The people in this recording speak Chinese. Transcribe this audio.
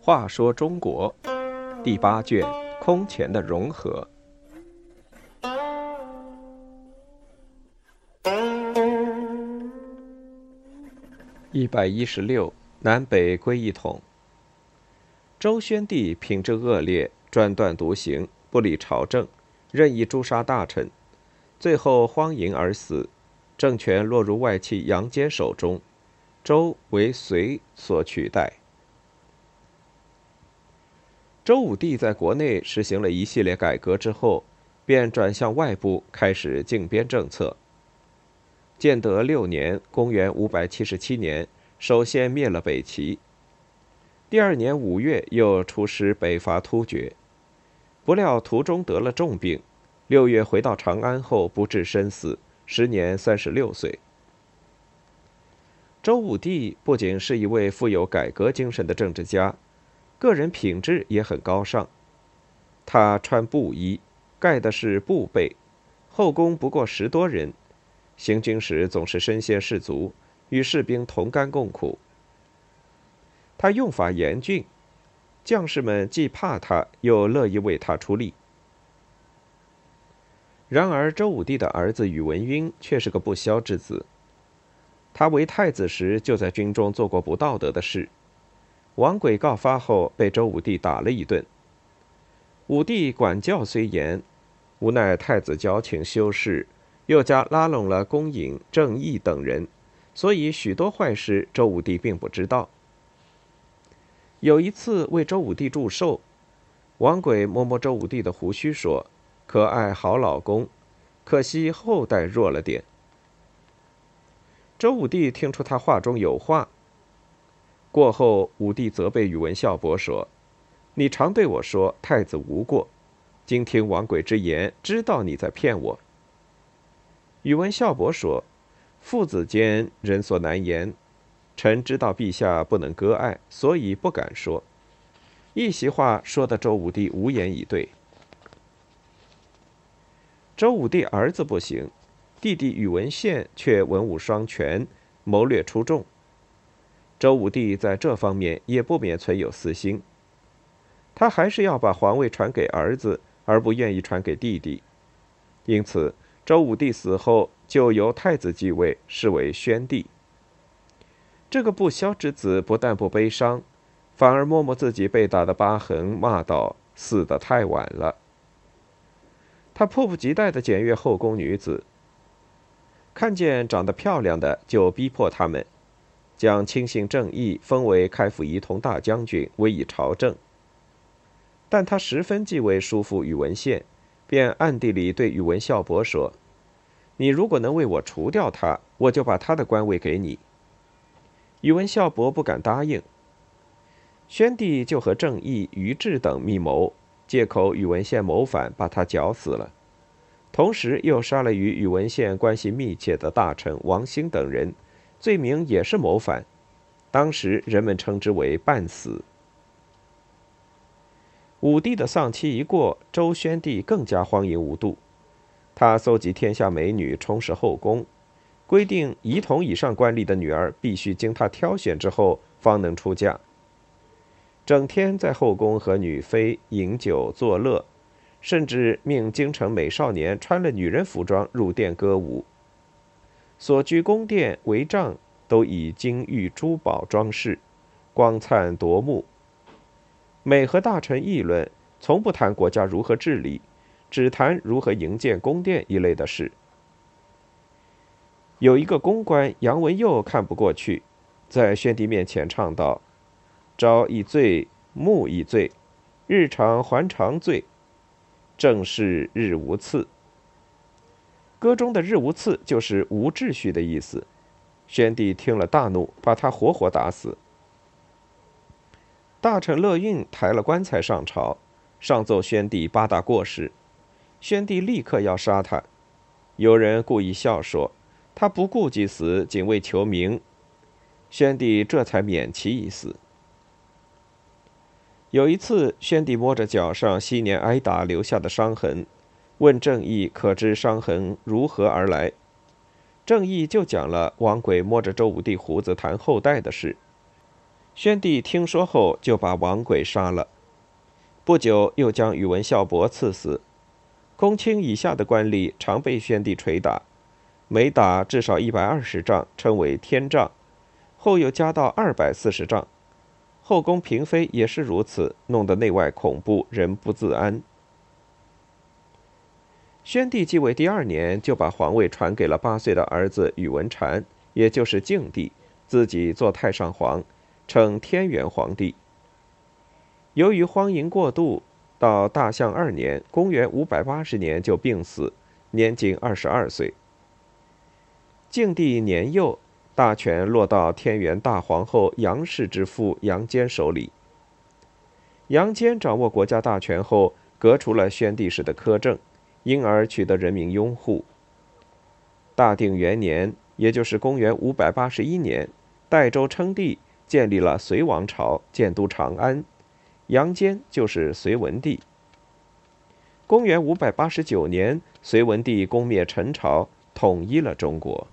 话说中国第八卷空前的融合。一百一十六，南北归一统。周宣帝品质恶劣，专断独行，不理朝政，任意诛杀大臣，最后荒淫而死，政权落入外戚杨坚手中，周为隋所取代。周武帝在国内实行了一系列改革之后，便转向外部开始靖边政策。建德六年（公元577年），首先灭了北齐。第二年五月，又出师北伐突厥，不料途中得了重病，六月回到长安后不治身死，时年三十六岁。周武帝不仅是一位富有改革精神的政治家。个人品质也很高尚。他穿布衣，盖的是布被，后宫不过十多人，行军时总是身先士卒，与士兵同甘共苦。他用法严峻，将士们既怕他，又乐意为他出力。然而，周武帝的儿子宇文赟却是个不肖之子。他为太子时，就在军中做过不道德的事。王轨告发后，被周武帝打了一顿。武帝管教虽严，无奈太子矫情修饰，又加拉拢了公尹、郑义等人，所以许多坏事周武帝并不知道。有一次为周武帝祝寿，王轨摸摸周武帝的胡须说：“可爱好老公，可惜后代弱了点。”周武帝听出他话中有话。过后，武帝责备宇文孝伯说：“你常对我说太子无过，今听王轨之言，知道你在骗我。”宇文孝伯说：“父子间人所难言，臣知道陛下不能割爱，所以不敢说。”一席话说的周武帝无言以对。周武帝儿子不行，弟弟宇文宪却文武双全，谋略出众。周武帝在这方面也不免存有私心，他还是要把皇位传给儿子，而不愿意传给弟弟。因此，周武帝死后就由太子继位，是为宣帝。这个不肖之子不但不悲伤，反而摸摸自己被打的疤痕，骂道：“死得太晚了。”他迫不及待地检阅后宫女子，看见长得漂亮的，就逼迫他们。将亲信郑义封为开府仪同大将军，委以朝政。但他十分忌讳叔父宇文宪，便暗地里对宇文孝伯说：“你如果能为我除掉他，我就把他的官位给你。”宇文孝伯不敢答应。宣帝就和郑义、于志等密谋，借口宇文宪谋反，把他绞死了，同时又杀了与宇文宪关系密切的大臣王兴等人。罪名也是谋反，当时人们称之为“半死”。武帝的丧期一过，周宣帝更加荒淫无度。他搜集天下美女，充实后宫，规定仪同以上官吏的女儿必须经他挑选之后方能出嫁。整天在后宫和女妃饮酒作乐，甚至命京城美少年穿了女人服装入殿歌舞。所居宫殿帷帐都以金玉珠宝装饰，光灿夺目。每和大臣议论，从不谈国家如何治理，只谈如何营建宫殿一类的事。有一个公官杨文佑看不过去，在宣帝面前唱道：“朝一醉，暮一醉，日长还长醉，正是日无次。”歌中的“日无次”就是无秩序的意思。宣帝听了大怒，把他活活打死。大臣乐运抬了棺材上朝，上奏宣帝八大过失。宣帝立刻要杀他。有人故意笑说：“他不顾及死，仅为求名。”宣帝这才免其一死。有一次，宣帝摸着脚上昔年挨打留下的伤痕。问郑义可知伤痕如何而来？正义就讲了王轨摸着周武帝胡子谈后代的事。宣帝听说后，就把王轨杀了。不久，又将宇文孝伯赐死。公卿以下的官吏常被宣帝捶打，每打至少一百二十杖，称为天杖。后又加到二百四十杖。后宫嫔妃也是如此，弄得内外恐怖，人不自安。宣帝继位第二年，就把皇位传给了八岁的儿子宇文禅，也就是静帝，自己做太上皇，称天元皇帝。由于荒淫过度，到大象二年（公元580年）就病死，年仅二十二岁。静帝年幼，大权落到天元大皇后杨氏之父杨坚手里。杨坚掌握国家大权后，革除了宣帝时的苛政。因而取得人民拥护。大定元年，也就是公元581年，代州称帝，建立了隋王朝，建都长安。杨坚就是隋文帝。公元589年，隋文帝攻灭陈朝，统一了中国。